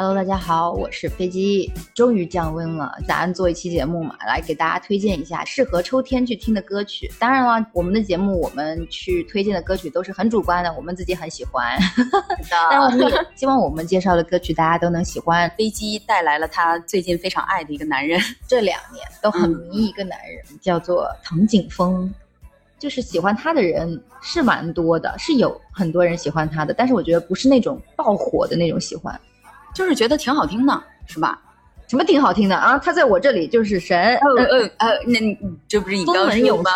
Hello，大家好，我是飞机。终于降温了，咱做一期节目嘛，来给大家推荐一下适合秋天去听的歌曲。当然了，我们的节目我们去推荐的歌曲都是很主观的，我们自己很喜欢。但我们也希望我们介绍的歌曲大家都能喜欢。飞机带来了他最近非常爱的一个男人，这两年都很迷一个男人，叫做藤井风。就是喜欢他的人是蛮多的，是有很多人喜欢他的，但是我觉得不是那种爆火的那种喜欢。就是觉得挺好听的，是吧？什么挺好听的啊？他在我这里就是神，呃呃 呃，那你这不是你刚风说吗？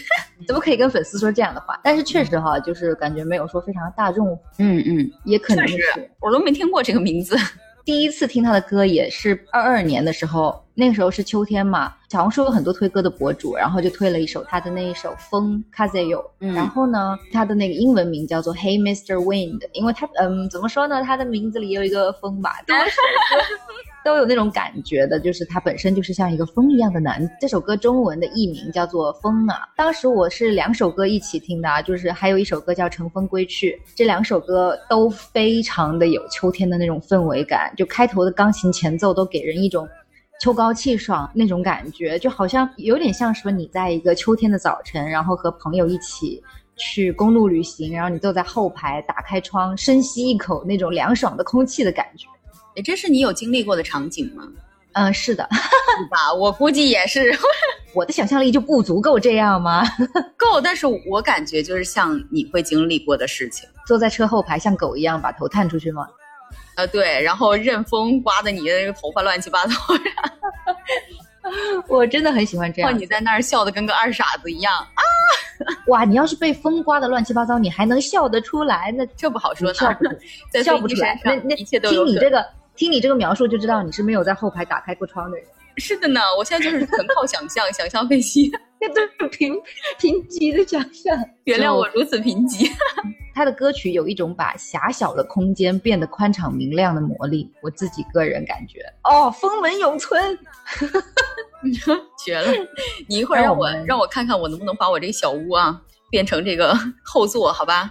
怎么可以跟粉丝说这样的话？但是确实哈，就是感觉没有说非常大众，嗯嗯，也可能是我都没听过这个名字。第一次听他的歌也是二二年的时候，那个时候是秋天嘛，小红书有很多推歌的博主，然后就推了一首他的那一首《风》Kazeyo，、嗯然后呢，他的那个英文名叫做 Hey Mr. Wind，因为他嗯怎么说呢，他的名字里有一个风吧，都有那种感觉的，就是他本身就是像一个风一样的男。这首歌中文的译名叫做《风》啊，当时我是两首歌一起听的啊，就是还有一首歌叫《乘风归去》，这两首歌都非常的有秋天的那种氛围感，就开头的钢琴前奏都给人一种。秋高气爽那种感觉，就好像有点像说你在一个秋天的早晨，然后和朋友一起去公路旅行，然后你坐在后排，打开窗，深吸一口那种凉爽的空气的感觉。哎，这是你有经历过的场景吗？嗯，是的，是吧？我估计也是 我的想象力就不足够这样吗？够，但是我感觉就是像你会经历过的事情。坐在车后排像狗一样把头探出去吗？呃，对，然后任风刮的你的那个头发乱七八糟，我真的很喜欢这样。你在那儿笑的跟个二傻子一样啊，哇，你要是被风刮的乱七八糟，你还能笑得出来，那这不好说呢。笑不出来，那那一切都有可能。听你这个，听你这个描述就知道你是没有在后排打开过窗的人。是的呢，我现在就是纯靠想象，想象飞机。那都是贫贫瘠的想象。原谅我如此贫瘠。他的歌曲有一种把狭小的空间变得宽敞明亮的魔力，我自己个人感觉哦，风门永存。绝了！你一会儿让我让我让我看看我能不能把我这个小屋啊变成这个后座，好吧？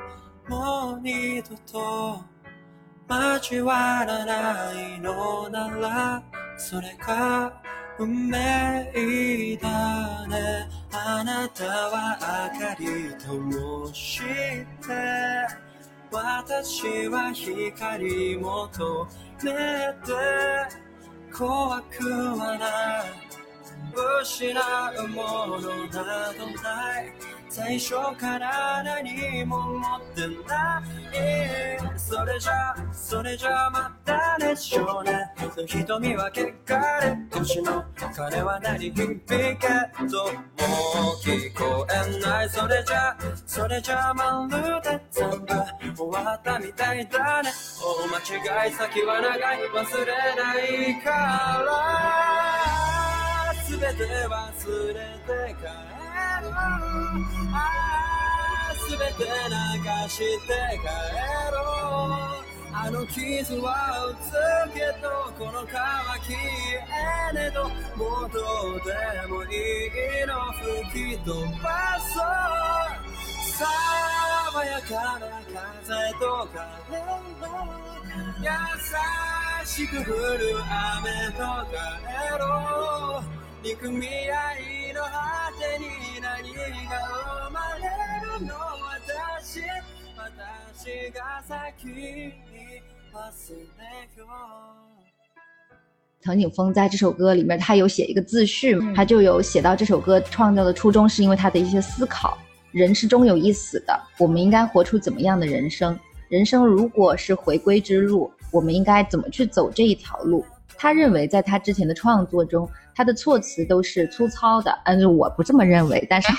もう二度と交わらないのならそれが運命だね。あなたは明かり灯して私は光求めて怖くはない。失うものなどない最初から何も持ってないそれじゃそれじゃまたね少年の瞳は汚れ年の鐘は鳴り響けどもう聞こえないそれじゃそれじゃまるで全部終わったみたいだね。大間違い先は長い。忘れないから。全て忘れて帰ろうああ全て流して帰ろうあの傷は打つけどこの皮消えねどもうどうでもいいの吹き飛ばそう爽やかな風と風の優しく降る雨と帰ろう憎み合いの果てに何が生まれるの私私が先に忘れよう藤井风在这首歌里面，他有写一个自序，他就有写到这首歌创造的初衷是因为他的一些思考。人是终有一死的，我们应该活出怎么样的人生？人生如果是回归之路，我们应该怎么去走这一条路？ 他认为在他之前的创作中，他的措辞都是粗糙的，但是我不这么认为。但是，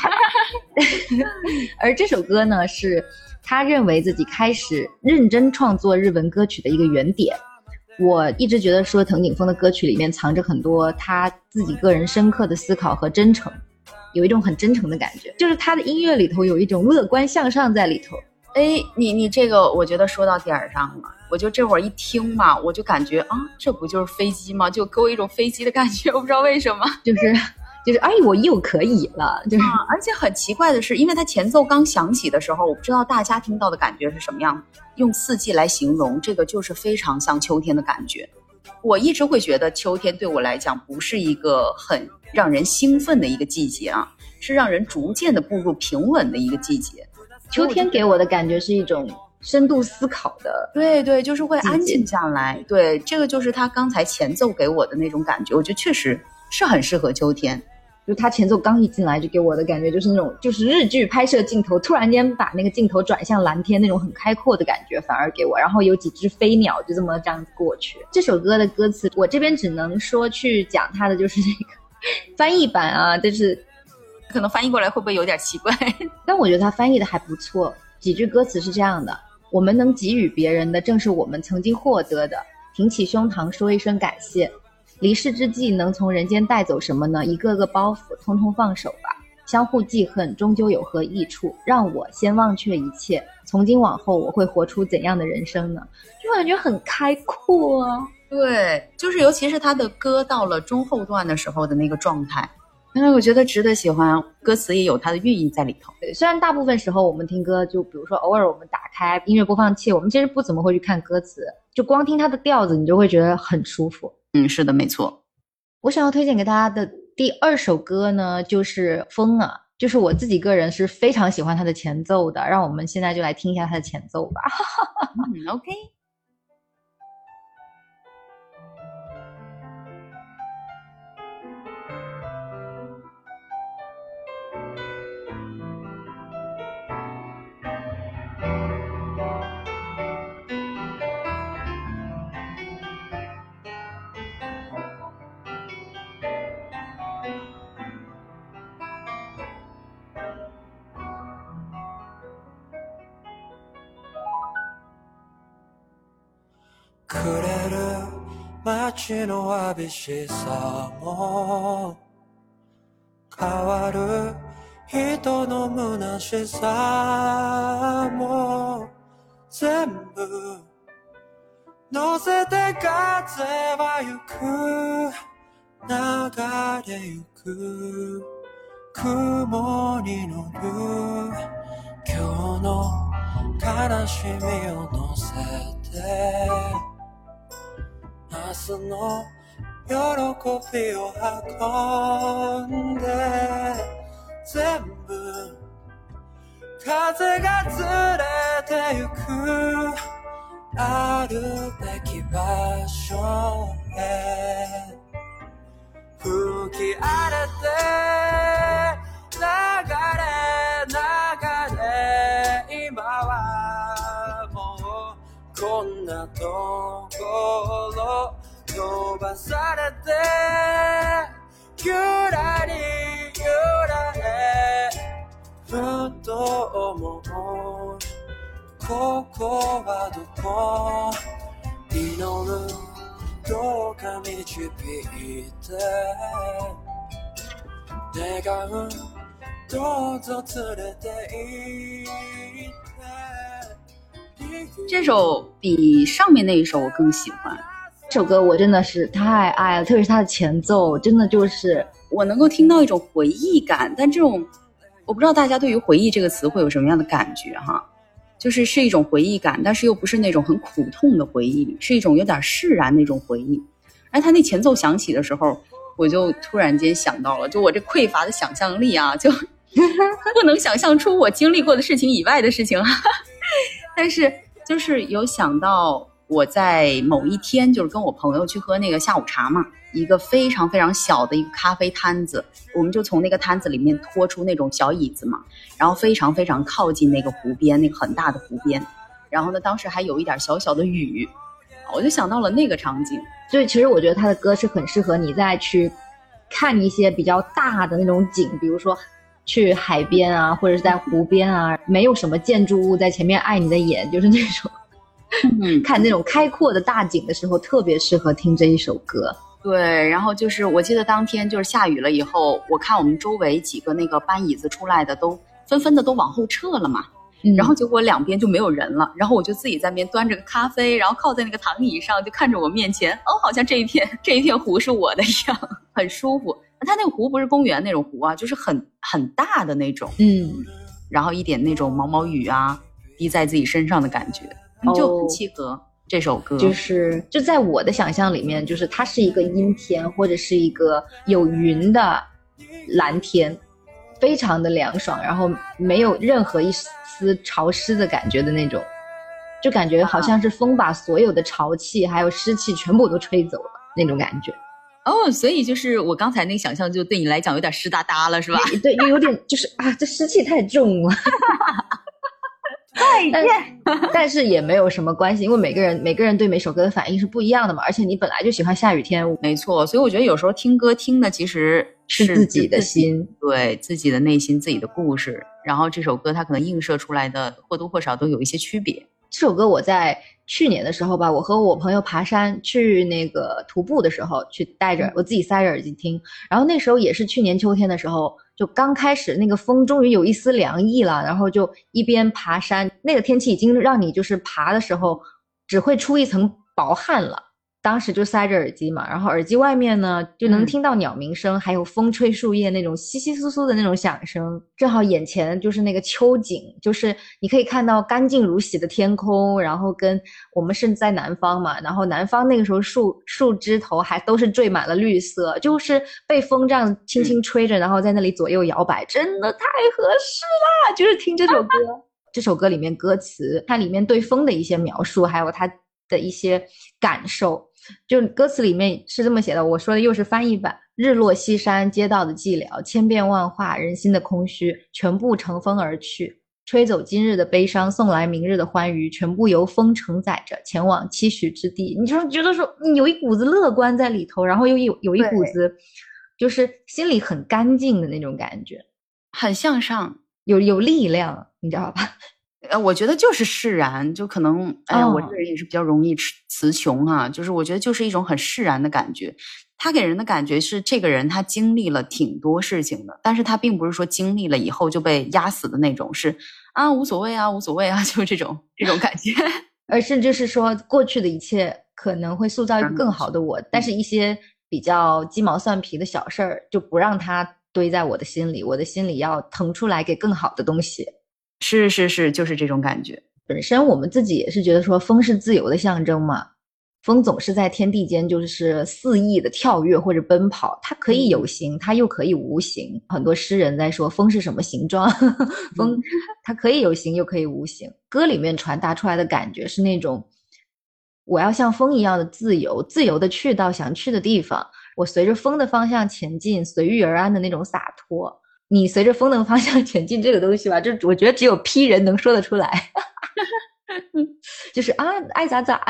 而这首歌呢，是他认为自己开始认真创作日文歌曲的一个原点。我一直觉得说藤井风的歌曲里面藏着很多他自己个人深刻的思考和真诚，有一种很真诚的感觉，就是他的音乐里头有一种乐观向上在里头。哎，你你这个我觉得说到点儿上了。我就这会儿一听嘛，我就感觉啊，这不就是飞机吗？就给我一种飞机的感觉，我不知道为什么，就是就是，哎，我又可以了，就是。而且很奇怪的是，因为它前奏刚响起的时候，我不知道大家听到的感觉是什么样。用四季来形容，这个就是非常像秋天的感觉。我一直会觉得秋天对我来讲不是一个很让人兴奋的一个季节啊，是让人逐渐的步入平稳的一个季节。秋天给我的感觉是一种。深度思考的，对对，就是会安静下来。对，这个就是他刚才前奏给我的那种感觉，我觉得确实是很适合秋天。就他前奏刚一进来，就给我的感觉就是那种，就是日剧拍摄镜头突然间把那个镜头转向蓝天那种很开阔的感觉，反而给我。然后有几只飞鸟就这么这样子过去。这首歌的歌词，我这边只能说去讲它的就是那个 翻译版啊，就是可能翻译过来会不会有点奇怪？但我觉得他翻译的还不错。几句歌词是这样的。我们能给予别人的，正是我们曾经获得的。挺起胸膛，说一声感谢。离世之际，能从人间带走什么呢？一个个包袱，通通放手吧。相互记恨，终究有何益处？让我先忘却一切。从今往后，我会活出怎样的人生呢？就感觉很开阔啊。对，就是尤其是他的歌到了中后段的时候的那个状态。因为我觉得值得喜欢，歌词也有它的寓意在里头。对，虽然大部分时候我们听歌，就比如说偶尔我们打开音乐播放器，我们其实不怎么会去看歌词，就光听它的调子，你就会觉得很舒服。嗯，是的，没错。我想要推荐给大家的第二首歌呢，就是《风》啊，就是我自己个人是非常喜欢它的前奏的。让我们现在就来听一下它的前奏吧。嗯，OK。街の寂しさも変わる人の虚しさも全部乗せて風は行く流れゆく雲に乗る今日の悲しみを乗せて明日の喜びを運んで全部風がずれてゆくあるべき場所へ。吹き荒れて流れ流れ今はもうこんなところ。飛ばされてゆらりゆられふと思うここはどこ祈るどうか導いて願うどうぞ連れて行って这首比上面那一首我更喜欢。 这首歌我真的是太爱了，特别是它的前奏，真的就是我能够听到一种回忆感。但这种，我不知道大家对于“回忆”这个词会有什么样的感觉哈？就是是一种回忆感，但是又不是那种很苦痛的回忆，是一种有点释然那种回忆。哎，他那前奏响起的时候，我就突然间想到了，就我这匮乏的想象力啊，就 不能想象出我经历过的事情以外的事情。但是就是有想到。我在某一天就是跟我朋友去喝那个下午茶嘛，一个非常非常小的一个咖啡摊子，我们就从那个摊子里面拖出那种小椅子嘛，然后非常非常靠近那个湖边，那个很大的湖边，然后呢，当时还有一点小小的雨，我就想到了那个场景。所以其实我觉得他的歌是很适合你再去看一些比较大的那种景，比如说去海边啊，或者是在湖边啊，没有什么建筑物在前面碍你的眼，就是那种嗯，看那种开阔的大景的时候，特别适合听这一首歌。对。然后就是我记得当天就是下雨了以后，我看我们周围几个那个搬椅子出来的都纷纷的都往后撤了嘛。嗯然后结果两边就没有人了，然后我就自己在那边端着个咖啡，然后靠在那个躺椅上，就看着我面前，哦，好像这一片这一片湖是我的一样，很舒服。它那个湖不是公园那种湖啊，就是很很大的那种，嗯，然后一点那种毛毛雨啊滴在自己身上的感觉，就哦很契合这首歌。就是就在我的想象里面，就是它是一个阴天或者是一个有云的蓝天，非常的凉爽，然后没有任何一丝潮湿的感觉的那种，就感觉好像是风把所有的潮气还有湿气全部都吹走了那种感觉。哦，所以就是我刚才那个想象，就对你来讲有点湿哒哒了，是吧？对，有有点就是啊，这湿气太重了。但 但是也没有什么关系，因为每个人每个人对每首歌的反应是不一样的嘛，而且你本来就喜欢下雨天，没错，所以我觉得有时候听歌听的其实是自己的心。对自己的内心、自己的故事，然后这首歌它可能映射出来的或多或少都有一些区别。这首歌我在去年的时候吧，我和我朋友爬山去那个徒步的时候，去戴着我自己塞着耳机听，然后那时候也是去年秋天的时候，就刚开始那个风终于有一丝凉意了，然后就一边爬山，那个天气已经让你就是爬的时候只会出一层薄汗了。当时就塞着耳机嘛，然后耳机外面呢就能嗯听到鸟鸣声，还有风吹树叶那种稀稀疏疏的那种响声。正好眼前就是那个秋景，就是你可以看到干净如洗的天空，然后跟我们是在南方嘛，然后南方那个时候树树枝头还都是缀满了绿色，就是被风这样轻轻吹着，然后在那里左右摇摆，真的太合适啦！就是听这首歌。这首歌里面歌词，它里面对风的一些描述，还有它的一些感受，就歌词里面是这么写的。我说的又是翻译版：日落西山，街道的寂寥，千变万化，人心的空虚，全部乘风而去，吹走今日的悲伤，送来明日的欢愉，全部由风承载着，前往期许之地。你就觉得说，你有一股子乐观在里头，然后又有有一股子，就是心里很干净的那种感觉，很向上，有有力量，你知道吧？呃，我觉得就是释然，就可能，哎呀，我哦这个人也是比较容易词词穷啊，就是我觉得就是一种很释然的感觉。他给人的感觉是，这个人他经历了挺多事情的，但是他并不是说经历了以后就被压死的那种，是啊无所谓啊无所谓啊，就这种这种感觉。而是就是说，过去的一切可能会塑造一个嗯更好的我，但是一些比较鸡毛蒜皮的小事儿，就不让它堆在我的心里，我的心里要腾出来给更好的东西。是是是，就是这种感觉。本身我们自己也是觉得说，风是自由的象征嘛，风总是在天地间就是肆意的跳跃或者奔跑，它可以有形，它又可以无形。很多诗人在说风是什么形状，风它可以有形又可以无形。歌里面传达出来的感觉是那种，我要像风一样的自由，自由的去到想去的地方，我随着风的方向前进，随遇而安的那种洒脱。你随着风的方向 前进，这个东西吧，就我觉得只有 P 人能说得出来。就是啊，爱咋咋。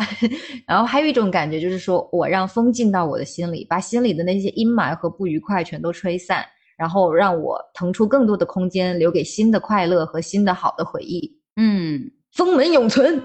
然后还有一种感觉，就是说我让风进到我的心里，把心里的那些阴霾和不愉快全都吹散，然后让我腾出更多的空间，留给新的快乐和新的好的回忆。嗯，风门永存。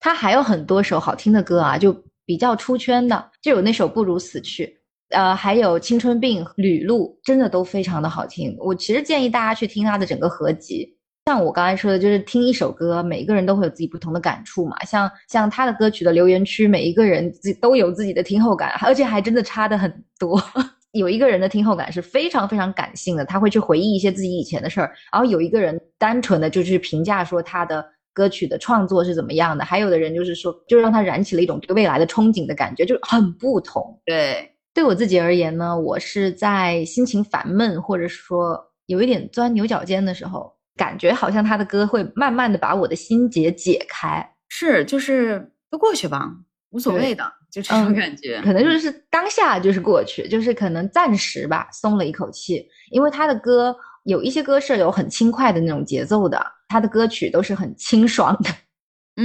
他还有很多首好听的歌啊，就比较出圈的，就有那首《不如死去》，呃，还有《青春病》《旅路》，真的都非常的好听。我其实建议大家去听他的整个合集。像我刚才说的，就是听一首歌，每个人都会有自己不同的感触嘛。像像他的歌曲的留言区，每一个人自己都有自己的听后感，而且还真的差的很多。有一个人的听后感是非常非常感性的，他会去回忆一些自己以前的事儿；然后有一个人单纯的就去评价说他的歌曲的创作是怎么样的，还有的人就是说，就让他燃起了一种对未来的憧憬的感觉，就很不同。对，对我自己而言呢，我是在心情烦闷或者说有一点钻牛角尖的时候，感觉好像他的歌会慢慢的把我的心结解开，是就是都过去吧，无所谓的，就这种嗯感觉。可能就是当下就是过去，就是可能暂时吧，松了一口气。因为他的歌有一些歌是有很轻快的那种节奏的，他的歌曲都是很清爽的。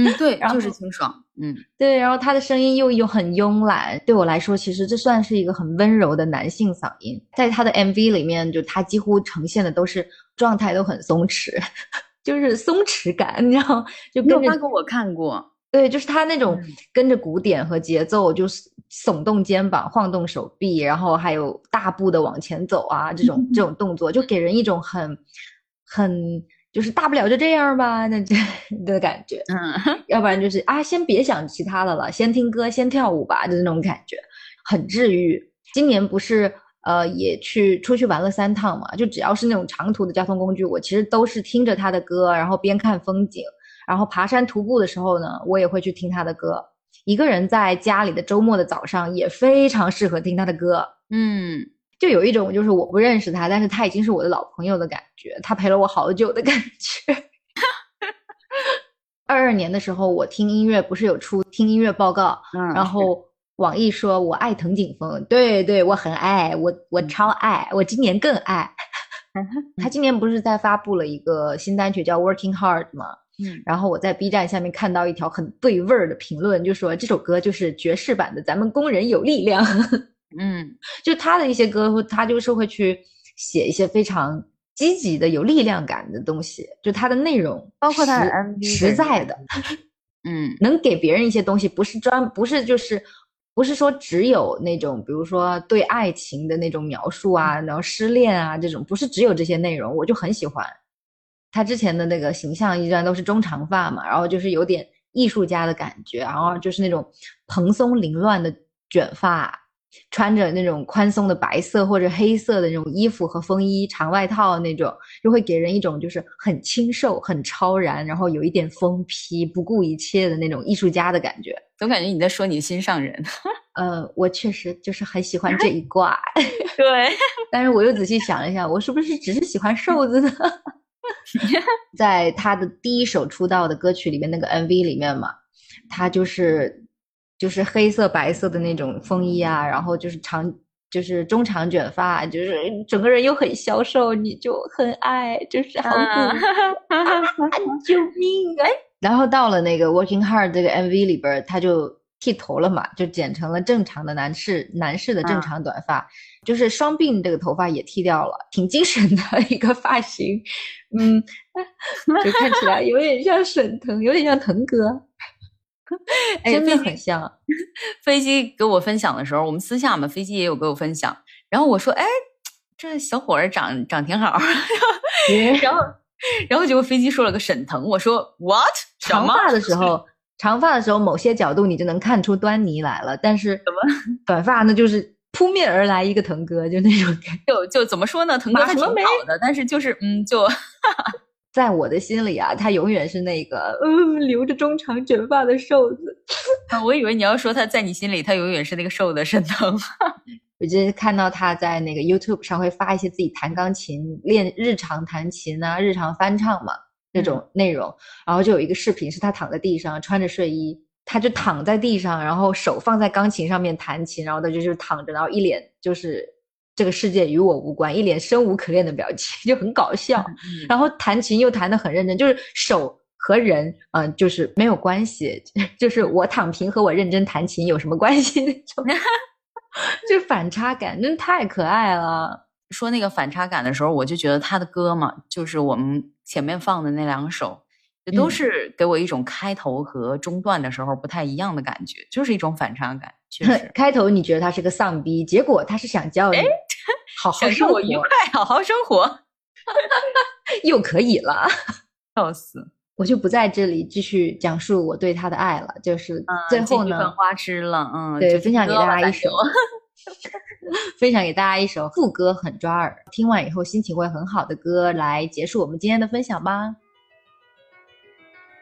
嗯，对，就是清爽，嗯。对，然后他的声音又又很慵懒，对我来说，其实这算是一个很温柔的男性嗓音。在他的 MV 里面，就他几乎呈现的都是状态都很松弛，就是松弛感，你知道吗，就你有跟着发给我看过，对，就是他那种嗯。跟着鼓点和节奏，就是耸动肩膀、晃动手臂，然后还有大步的往前走啊，这种这种动作，就给人一种很很就是大不了就这样吧，那这的感觉。嗯要不然就是啊，先别想其他的了，先听歌，先跳舞吧，就是那种感觉，很治愈。今年不是呃也去出去玩了三趟嘛，就只要是那种长途的交通工具，我其实都是听着他的歌，然后边看风景，然后爬山徒步的时候呢，我也会去听他的歌。一个人在家里的周末的早上也非常适合听他的歌，嗯，就有一种就是我不认识他，但是他已经是我的老朋友的感觉，他陪了我好久的感觉。二二年的时候，我听音乐不是有出听音乐报告，嗯然后网易说我爱藤井风，对对，我很爱，我我超爱，我今年更爱。他今年不是在发布了一个新单曲叫《Working Hard》吗？嗯然后我在 B 站下面看到一条很对味儿的评论，就说这首歌就是爵士版的《咱们工人有力量》。嗯就他的一些歌，他就是会去写一些非常积极的、有力量感的东西，就他的内容，包括他的实 MV 实在的，嗯能给别人一些东西，不是专，不是就是。不是说只有那种，比如说对爱情的那种描述啊，然后失恋啊这种，不是只有这些内容，我就很喜欢。他之前的那个形象一般都是中长发嘛，然后就是有点艺术家的感觉，然后就是那种蓬松凌乱的卷发，穿着那种宽松的白色或者黑色的那种衣服和风衣、长外套那种，就会给人一种就是很清瘦、很超然，然后有一点疯批、不顾一切的那种艺术家的感觉。总感觉你在说你心上人。呃，我确实就是很喜欢这一挂 对，但是我又仔细想了一下，我是不是只是喜欢瘦子呢？在他的第一首出道的歌曲里面，那个 MV 里面嘛，他就是就是黑色白色的那种风衣啊，然后就是长就是中长卷发，就是整个人又很消瘦，你就很爱，就是好嗯苦，啊救命啊！然后到了那个 Working Hard 这个 MV 里边儿，他就剃头了嘛，就剪成了正常的男士男士的正啊常短发，就是双鬓这个头发也剃掉了，挺精神的一个发型，嗯，就看起来有点像沈腾，有点像腾哥，哎真的很像。飞机给我分享的时候，我们私下嘛，飞机也有给我分享。然后我说，哎，这小伙儿长长挺好。然后，然后结果飞机说了个沈腾，我说 what 长发的时候，长发的时候，某些角度你就能看出端倪来了，但是怎么短发那就是扑面而来一个腾哥，就那种感觉。就就怎么说呢？腾哥他挺好的，但是就是嗯，就在我的心里啊，他永远是那个嗯留着中长卷发的瘦子。我以为你要说他在你心里，他永远是那个瘦的沈腾。我就是看到他在那个 YouTube 上会发一些自己弹钢琴、练日常弹琴啊、日常翻唱嘛这种内容，然后就有一个视频是他躺在地上穿着睡衣，他就躺在地上，然后手放在钢琴上面弹琴，然后他就就是躺着，然后一脸就是这个世界与我无关，一脸生无可恋的表情，就很搞笑。然后弹琴又弹得很认真，就是手和人，嗯、就是没有关系，就是我躺平和我认真弹琴有什么关系那种，就反差感真的太可爱了。说那个反差感的时候，我就觉得他的歌嘛，就是我们前面放的那两首，就都嗯是给我一种开头和中段的时候不太一样的感觉，就是一种反差感，确实。开头你觉得他是个丧逼，结果他是想教你好好享生活，愉快，好好生活，又可以了。笑死！我就不在这里继续讲述我对他的爱了，就是最后呢花痴了，嗯，对，分享给大家一首就，分享给大家一首副歌很抓耳，听完以后心情会很好的歌，来结束我们今天的分享吧。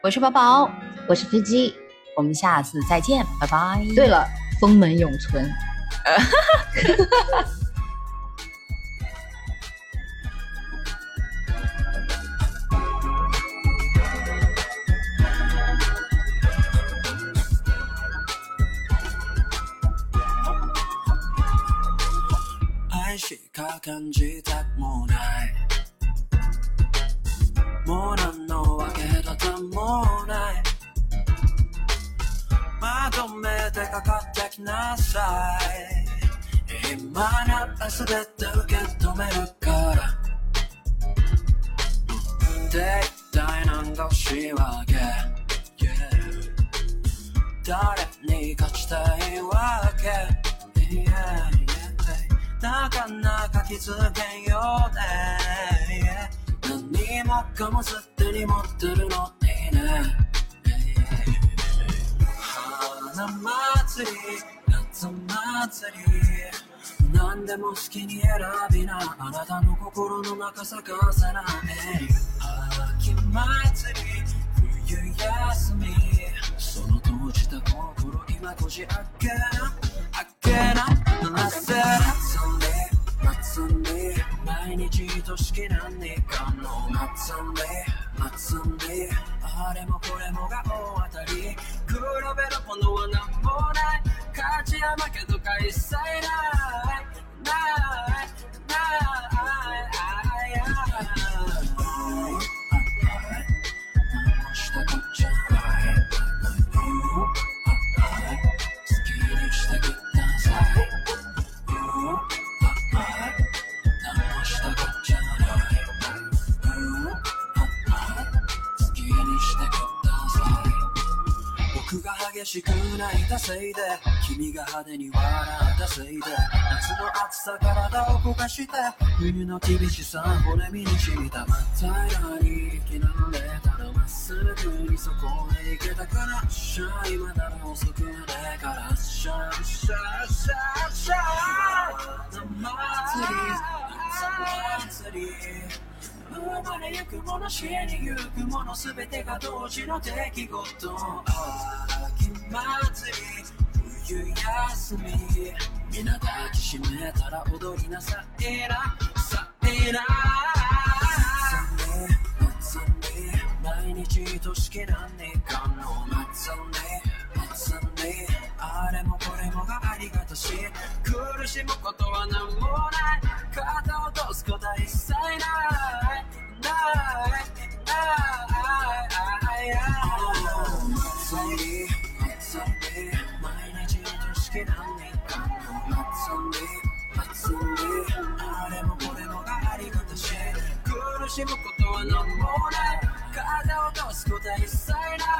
我是宝宝，我是飞机。我们下次再见，拜拜。对了，封门永存。感じたくもない。もう何のわけだともない。まとめてかかってきなさい。今なら全て受け止めるから。で一体何が欲しいわけ、誰に勝ちたいわけ、Yeah, yeah なかなか気づけんよね、Yeah 何もかもすでに持ってるのにね。花祭り夏祭り何でも好きに選びなあなたの心の中咲かせない。秋祭り冬休みその閉じた心今こじ開け。な話せる夏に夏に毎日愛しきなにかの夏に夏にあれもこれもが大当たり。黒べるものはなんもない。勝ちや負けとか一切ない泣いたせいで。君が派手に笑ったせいで。夏の暑さ体を焦がして。冬の厳しさ骨身に染みた真っ平らに生きられたら。まっすぐにそこへ行けたから。シャ今なら遅くはねえからシャーシャーシャーシャー夏祭り夏祭り生まれゆくもの死にゆくものすべてが同時の出来事秋祭り冬休み皆抱きしめたら踊りなさいなさいな祭り毎日愛しき何かの祭り祭りあれもこれもがありがたし苦しむことは何もない。肩を落とすことは一切ない。ない。ない。むことは何もない体を出すことは一切ない